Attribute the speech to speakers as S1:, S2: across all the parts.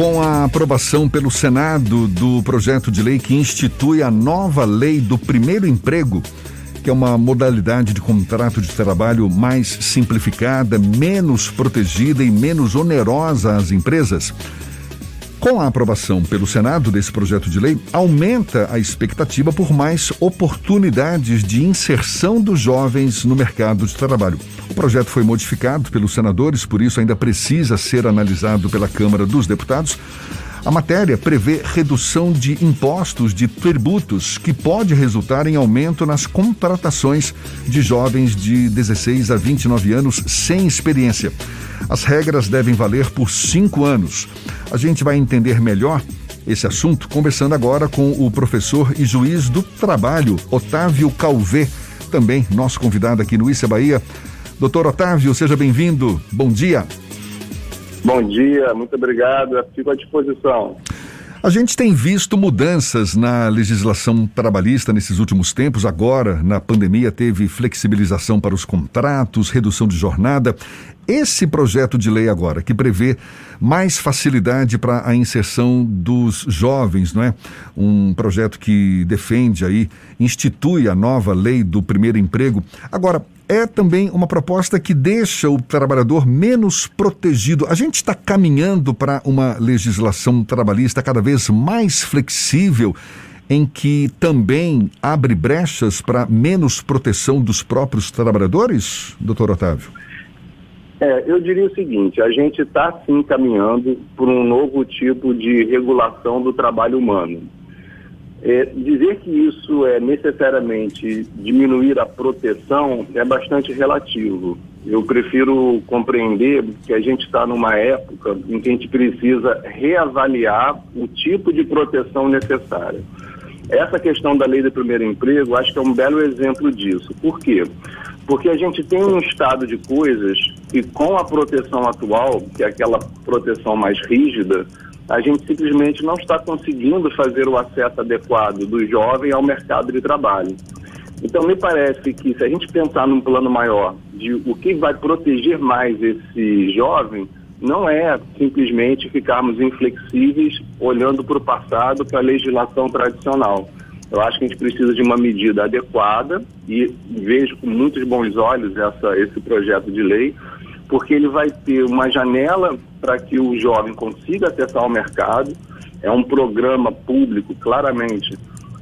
S1: Com a aprovação pelo Senado do projeto de lei que institui a nova lei do primeiro emprego, que é uma modalidade de contrato de trabalho mais simplificada, menos protegida e menos onerosa às empresas. Com a aprovação pelo Senado desse projeto de lei, aumenta a expectativa por mais oportunidades de inserção dos jovens no mercado de trabalho. O projeto foi modificado pelos senadores, por isso ainda precisa ser analisado pela Câmara dos Deputados. A matéria prevê redução de impostos de tributos, que pode resultar em aumento nas contratações de jovens de 16 a 29 anos sem experiência. As regras devem valer por cinco anos. A gente vai entender melhor esse assunto conversando agora com o professor e juiz do trabalho, Otávio Calvé, também nosso convidado aqui no Issa Bahia. Doutor Otávio, seja bem-vindo. Bom dia.
S2: Bom dia, muito obrigado. Fico à disposição.
S1: A gente tem visto mudanças na legislação trabalhista nesses últimos tempos. Agora, na pandemia, teve flexibilização para os contratos, redução de jornada. Esse projeto de lei agora, que prevê mais facilidade para a inserção dos jovens, não é? Um projeto que defende aí, institui a nova lei do primeiro emprego. Agora, é também uma proposta que deixa o trabalhador menos protegido. A gente está caminhando para uma legislação trabalhista cada vez mais flexível, em que também abre brechas para menos proteção dos próprios trabalhadores, doutor Otávio?
S2: É, eu diria o seguinte: a gente está sim caminhando por um novo tipo de regulação do trabalho humano. É, dizer que isso é necessariamente diminuir a proteção é bastante relativo. Eu prefiro compreender que a gente está numa época em que a gente precisa reavaliar o tipo de proteção necessária. Essa questão da lei do primeiro emprego, acho que é um belo exemplo disso. Por quê? Porque a gente tem um estado de coisas e com a proteção atual, que é aquela proteção mais rígida, a gente simplesmente não está conseguindo fazer o acesso adequado do jovem ao mercado de trabalho. Então, me parece que se a gente pensar num plano maior de o que vai proteger mais esse jovem, não é simplesmente ficarmos inflexíveis olhando para o passado, para a legislação tradicional. Eu acho que a gente precisa de uma medida adequada e vejo com muitos bons olhos essa, esse projeto de lei, porque ele vai ter uma janela para que o jovem consiga acessar o mercado. É um programa público, claramente,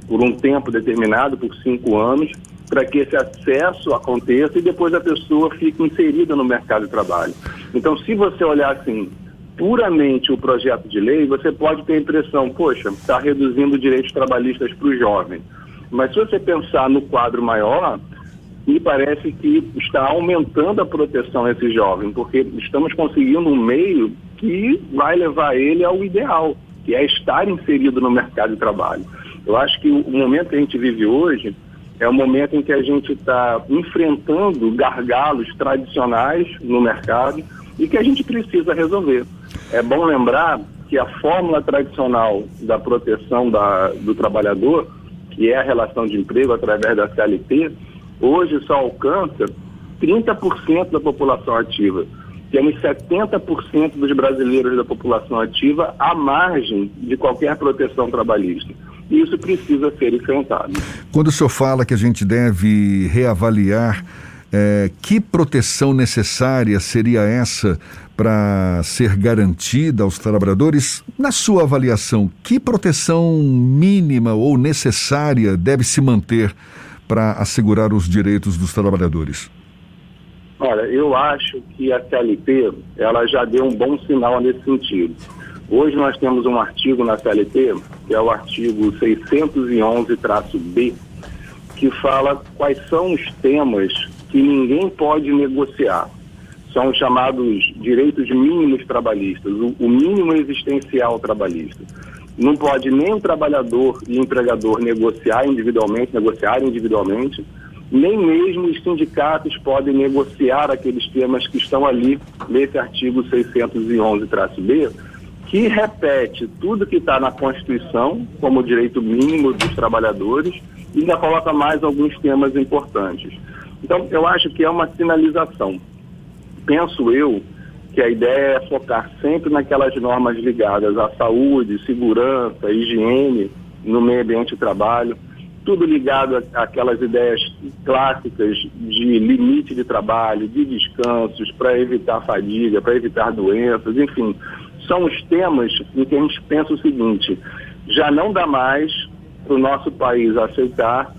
S2: por um tempo determinado, por cinco anos, para que esse acesso aconteça e depois a pessoa fique inserida no mercado de trabalho. Então, se você olhar assim, puramente o projeto de lei, você pode ter a impressão, poxa, está reduzindo direitos trabalhistas para o jovem. Mas se você pensar no quadro maior, me parece que está aumentando a proteção a esse jovem, porque estamos conseguindo um meio que vai levar ele ao ideal, que é estar inserido no mercado de trabalho. Eu acho que o momento que a gente vive hoje é o momento em que a gente está enfrentando gargalos tradicionais no mercado e que a gente precisa resolver. É bom lembrar que a fórmula tradicional da proteção da, do trabalhador, que é a relação de emprego através da CLT, hoje só alcança 30% da população ativa. Temos 70% dos brasileiros da população ativa à margem de qualquer proteção trabalhista. Isso precisa ser enfrentado.
S1: Quando o senhor fala que a gente deve reavaliar é, que proteção necessária seria essa para ser garantida aos trabalhadores? Na sua avaliação, que proteção mínima ou necessária deve se manter para assegurar os direitos dos trabalhadores?
S2: Olha, eu acho que a CLT ela já deu um bom sinal nesse sentido. Hoje nós temos um artigo na CLT, que é o artigo 611-B, que fala quais são os temas que ninguém pode negociar. São chamados direitos mínimos trabalhistas, o, o mínimo existencial trabalhista. Não pode nem o trabalhador e o empregador negociar individualmente, negociar individualmente, nem mesmo os sindicatos podem negociar aqueles temas que estão ali nesse artigo 611-B, que repete tudo que está na Constituição como direito mínimo dos trabalhadores e ainda coloca mais alguns temas importantes. Então, eu acho que é uma sinalização. Penso eu que a ideia é focar sempre naquelas normas ligadas à saúde, segurança, higiene no meio ambiente de trabalho, tudo ligado àquelas ideias clássicas de limite de trabalho, de descansos, para evitar fadiga, para evitar doenças, enfim. São os temas em que a gente pensa o seguinte: já não dá mais para o nosso país aceitar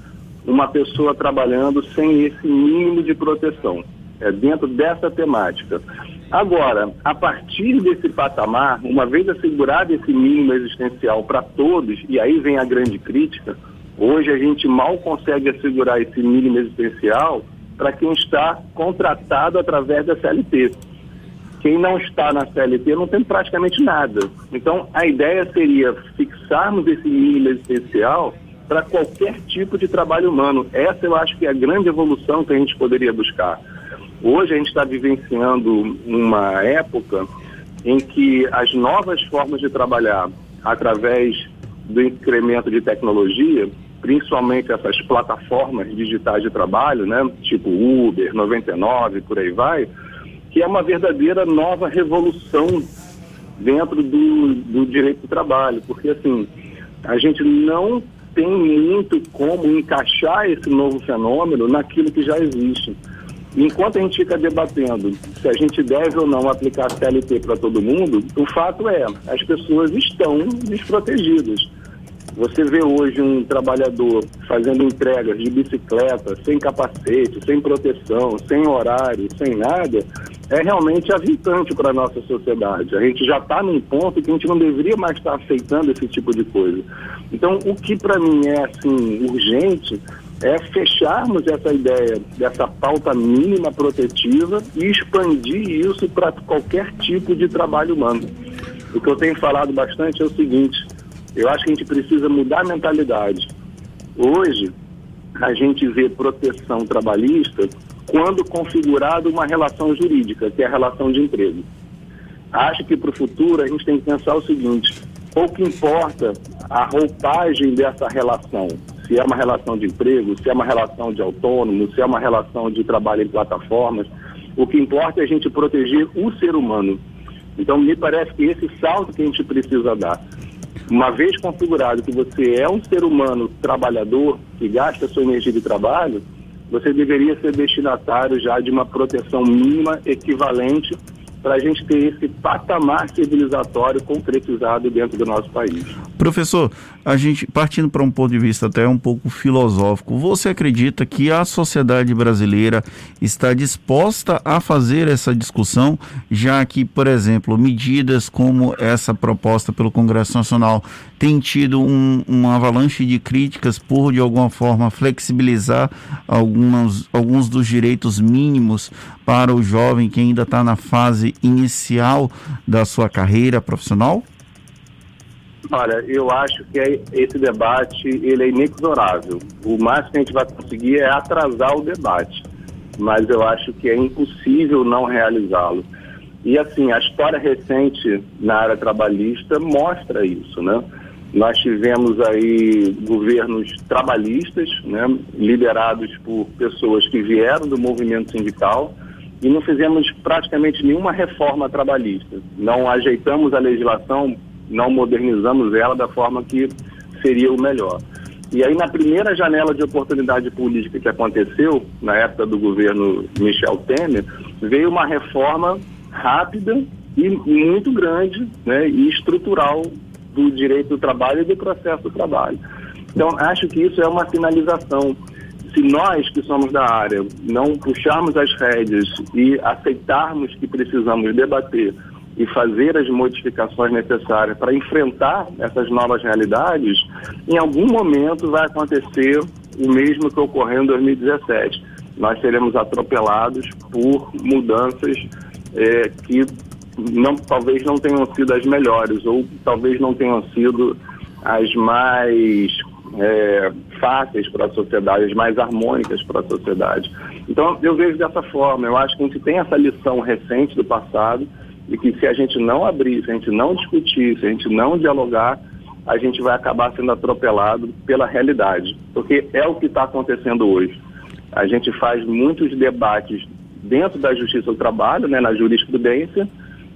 S2: uma pessoa trabalhando sem esse mínimo de proteção. É dentro dessa temática. Agora, a partir desse patamar, uma vez assegurado esse mínimo existencial para todos, e aí vem a grande crítica, Hoje a gente mal consegue assegurar esse mínimo existencial para quem está contratado através da CLT. Quem não está na CLT não tem praticamente nada. Então, a ideia seria fixarmos esse mínimo existencial para qualquer tipo de trabalho humano. Essa eu acho que é a grande evolução que a gente poderia buscar. Hoje a gente está vivenciando uma época em que as novas formas de trabalhar através do incremento de tecnologia principalmente essas plataformas digitais de trabalho, né, tipo Uber, 99, por aí vai, que é uma verdadeira nova revolução dentro do, do direito do trabalho, porque assim, a gente não tem muito como encaixar esse novo fenômeno naquilo que já existe. Enquanto a gente fica debatendo se a gente deve ou não aplicar CLT para todo mundo, o fato é, as pessoas estão desprotegidas. Você vê hoje um trabalhador fazendo entregas de bicicleta, sem capacete, sem proteção, sem horário, sem nada, é realmente avintante para a nossa sociedade. A gente já está num ponto que a gente não deveria mais estar tá aceitando esse tipo de coisa. Então, o que para mim é assim urgente é fecharmos essa ideia dessa pauta mínima protetiva e expandir isso para qualquer tipo de trabalho humano. O que eu tenho falado bastante é o seguinte: eu acho que a gente precisa mudar a mentalidade. Hoje, a gente vê proteção trabalhista quando configurada uma relação jurídica, que é a relação de emprego. Acho que para o futuro a gente tem que pensar o seguinte: pouco importa a roupagem dessa relação, se é uma relação de emprego, se é uma relação de autônomo, se é uma relação de trabalho em plataformas, o que importa é a gente proteger o ser humano. Então, me parece que esse salto que a gente precisa dar uma vez configurado que você é um ser humano trabalhador, que gasta sua energia de trabalho, você deveria ser destinatário já de uma proteção mínima equivalente para a gente ter esse patamar civilizatório concretizado dentro do nosso país.
S3: Professor, a gente partindo para um ponto de vista até um pouco filosófico, você acredita que a sociedade brasileira está disposta a fazer essa discussão, já que, por exemplo, medidas como essa proposta pelo Congresso Nacional tem tido um, uma avalanche de críticas por, de alguma forma, flexibilizar algumas, alguns dos direitos mínimos para o jovem que ainda está na fase inicial da sua carreira profissional?
S2: Olha, eu acho que é, esse debate ele é inexorável. O máximo que a gente vai conseguir é atrasar o debate, mas eu acho que é impossível não realizá-lo. E assim, a história recente na área trabalhista mostra isso, né? Nós tivemos aí governos trabalhistas, né, liderados por pessoas que vieram do movimento sindical, e não fizemos praticamente nenhuma reforma trabalhista. Não ajeitamos a legislação não modernizamos ela da forma que seria o melhor. E aí, na primeira janela de oportunidade política que aconteceu, na época do governo Michel Temer, veio uma reforma rápida e muito grande né, e estrutural do direito do trabalho e do processo do trabalho. Então, acho que isso é uma sinalização. Se nós que somos da área não puxarmos as rédeas e aceitarmos que precisamos debater e fazer as modificações necessárias para enfrentar essas novas realidades, em algum momento vai acontecer o mesmo que ocorreu em 2017. Nós seremos atropelados por mudanças é, que não, talvez não tenham sido as melhores ou talvez não tenham sido as mais é, fáceis para a sociedade, as mais harmônicas para a sociedade. Então, eu vejo dessa forma. Eu acho que a gente tem essa lição recente do passado e que se a gente não abrir, se a gente não discutir, se a gente não dialogar, a gente vai acabar sendo atropelado pela realidade, porque é o que está acontecendo hoje. A gente faz muitos debates dentro da justiça do trabalho, né, na jurisprudência,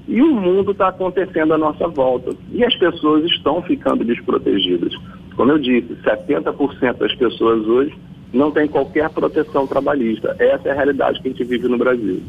S2: E o mundo está acontecendo à nossa volta. E as pessoas estão ficando desprotegidas. Como eu disse, 70% das pessoas hoje não têm qualquer proteção trabalhista. Essa é a realidade que a gente vive no Brasil.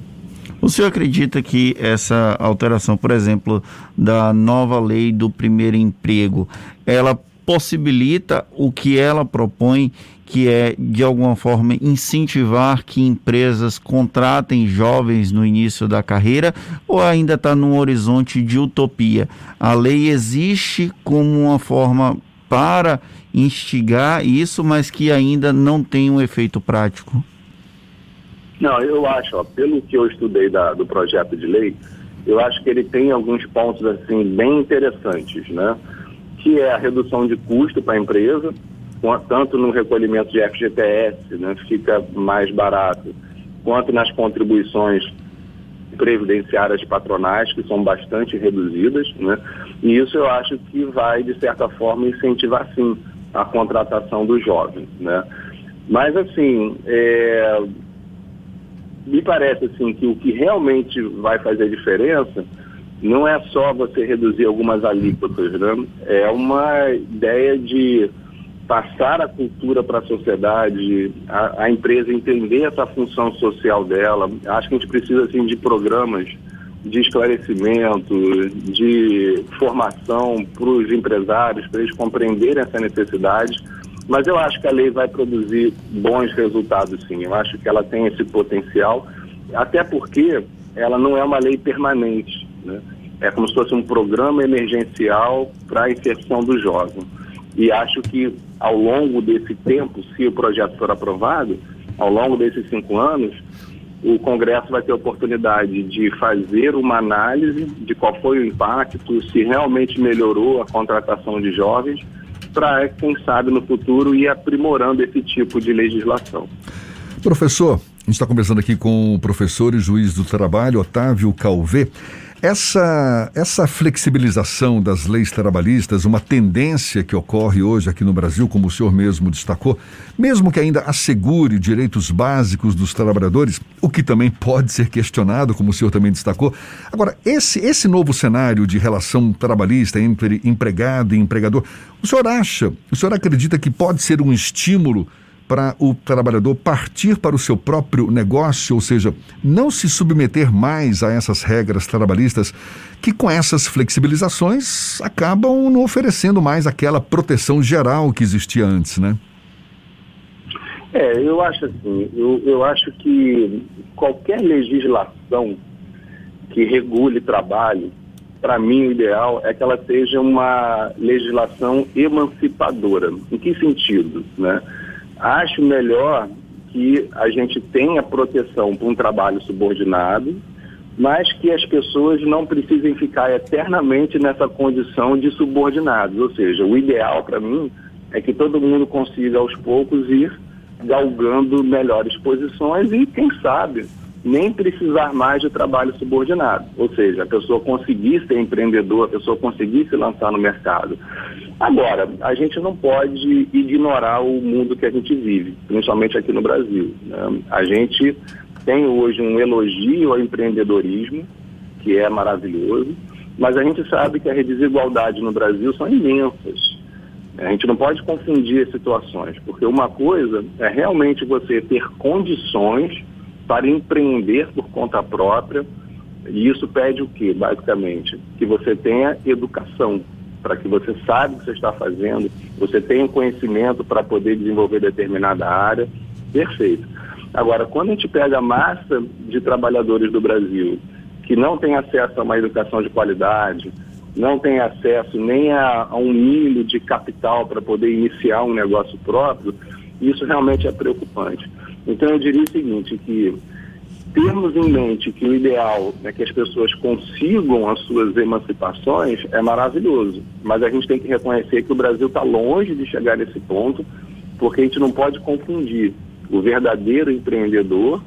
S3: O senhor acredita que essa alteração, por exemplo, da nova lei do primeiro emprego, ela possibilita o que ela propõe, que é de alguma forma incentivar que empresas contratem jovens no início da carreira, ou ainda está num horizonte de utopia? A lei existe como uma forma para instigar isso, mas que ainda não tem um efeito prático.
S2: Não, eu acho, ó, pelo que eu estudei da, do projeto de lei, eu acho que ele tem alguns pontos assim bem interessantes, né? Que é a redução de custo para a empresa, tanto no recolhimento de FGTS, né, fica mais barato, quanto nas contribuições previdenciárias patronais, que são bastante reduzidas, né? E isso eu acho que vai, de certa forma, incentivar sim a contratação dos jovens, né? Mas assim, é, me parece assim que o que realmente vai fazer diferença não é só você reduzir algumas alíquotas, né? É uma ideia de passar a cultura para a sociedade, a, empresa entender essa função social dela. Acho que a gente precisa assim de programas de esclarecimento, de formação para os empresários, para eles compreenderem essa necessidade mas eu acho que a lei vai produzir bons resultados, sim. Eu acho que ela tem esse potencial, até porque ela não é uma lei permanente. Né? É como se fosse um programa emergencial para a inserção do jovem. E acho que ao longo desse tempo, se o projeto for aprovado, ao longo desses cinco anos, o Congresso vai ter a oportunidade de fazer uma análise de qual foi o impacto, se realmente melhorou a contratação de jovens para, quem sabe, no futuro ir aprimorando esse tipo de legislação.
S1: Professor, a gente está conversando aqui com o professor e juiz do trabalho, Otávio Calvé. Essa, essa flexibilização das leis trabalhistas, uma tendência que ocorre hoje aqui no Brasil, como o senhor mesmo destacou, mesmo que ainda assegure direitos básicos dos trabalhadores, o que também pode ser questionado, como o senhor também destacou. Agora, esse, esse novo cenário de relação trabalhista entre empregado e empregador, o senhor acha, o senhor acredita que pode ser um estímulo? Para o trabalhador partir para o seu próprio negócio, ou seja, não se submeter mais a essas regras trabalhistas que, com essas flexibilizações, acabam não oferecendo mais aquela proteção geral que existia antes, né?
S2: É, eu acho assim, eu, eu acho que qualquer legislação que regule trabalho, para mim o ideal é que ela seja uma legislação emancipadora. Em que sentido, né? Acho melhor que a gente tenha proteção para um trabalho subordinado, mas que as pessoas não precisem ficar eternamente nessa condição de subordinados. Ou seja, o ideal para mim é que todo mundo consiga aos poucos ir galgando melhores posições e, quem sabe, nem precisar mais de trabalho subordinado. Ou seja, a pessoa conseguir ser empreendedor, a pessoa conseguir se lançar no mercado. Agora, a gente não pode ignorar o mundo que a gente vive, principalmente aqui no Brasil. Né? A gente tem hoje um elogio ao empreendedorismo, que é maravilhoso, mas a gente sabe que as desigualdades no Brasil são imensas. A gente não pode confundir as situações, porque uma coisa é realmente você ter condições para empreender por conta própria, e isso pede o quê, basicamente? Que você tenha educação, para que você saiba o que você está fazendo, você tenha conhecimento para poder desenvolver determinada área, perfeito. Agora, quando a gente pega a massa de trabalhadores do Brasil que não tem acesso a uma educação de qualidade, não tem acesso nem a, a um milho de capital para poder iniciar um negócio próprio, isso realmente é preocupante. Então eu diria o seguinte, que termos em mente que o ideal é que as pessoas consigam as suas emancipações é maravilhoso, mas a gente tem que reconhecer que o Brasil está longe de chegar nesse ponto, porque a gente não pode confundir o verdadeiro empreendedor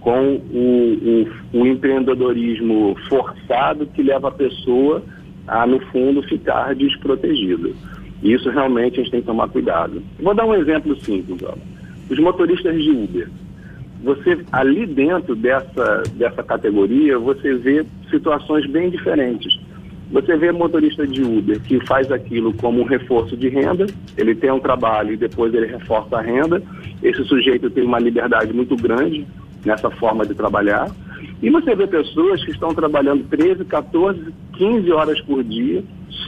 S2: com o, o, o empreendedorismo forçado que leva a pessoa a, no fundo, ficar desprotegida. Isso realmente a gente tem que tomar cuidado. Vou dar um exemplo simples. Ó. Os motoristas de Uber você ali dentro dessa, dessa categoria, você vê situações bem diferentes. Você vê motorista de Uber que faz aquilo como um reforço de renda, ele tem um trabalho e depois ele reforça a renda. Esse sujeito tem uma liberdade muito grande nessa forma de trabalhar. E você vê pessoas que estão trabalhando 13, 14, 15 horas por dia,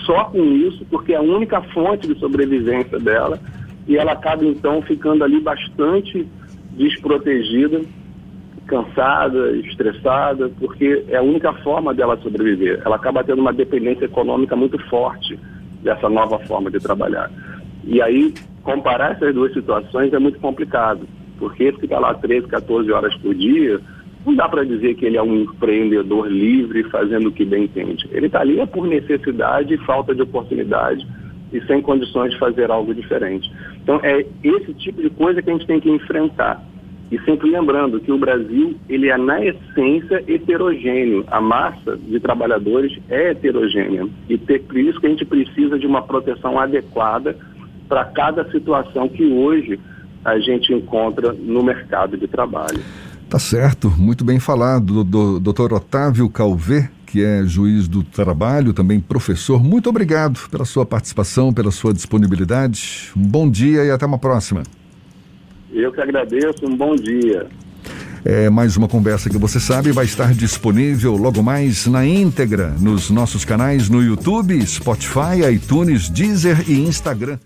S2: só com isso, porque é a única fonte de sobrevivência dela, e ela acaba então ficando ali bastante desprotegida cansada, estressada, porque é a única forma dela sobreviver. Ela acaba tendo uma dependência econômica muito forte dessa nova forma de trabalhar. E aí, comparar essas duas situações é muito complicado, porque esse que lá 13, 14 horas por dia, não dá para dizer que ele é um empreendedor livre fazendo o que bem entende. Ele está ali é por necessidade e falta de oportunidade e sem condições de fazer algo diferente. Então, é esse tipo de coisa que a gente tem que enfrentar e sempre lembrando que o Brasil, ele é na essência heterogêneo. A massa de trabalhadores é heterogênea. E por isso que a gente precisa de uma proteção adequada para cada situação que hoje a gente encontra no mercado de trabalho.
S1: Tá certo, muito bem falado, do, doutor Otávio Calvé, que é juiz do trabalho, também professor. Muito obrigado pela sua participação, pela sua disponibilidade. Um bom dia e até uma próxima.
S2: Eu que agradeço, um bom dia.
S1: É mais uma conversa que você sabe vai estar disponível logo mais na íntegra nos nossos canais no YouTube, Spotify, iTunes, Deezer e Instagram.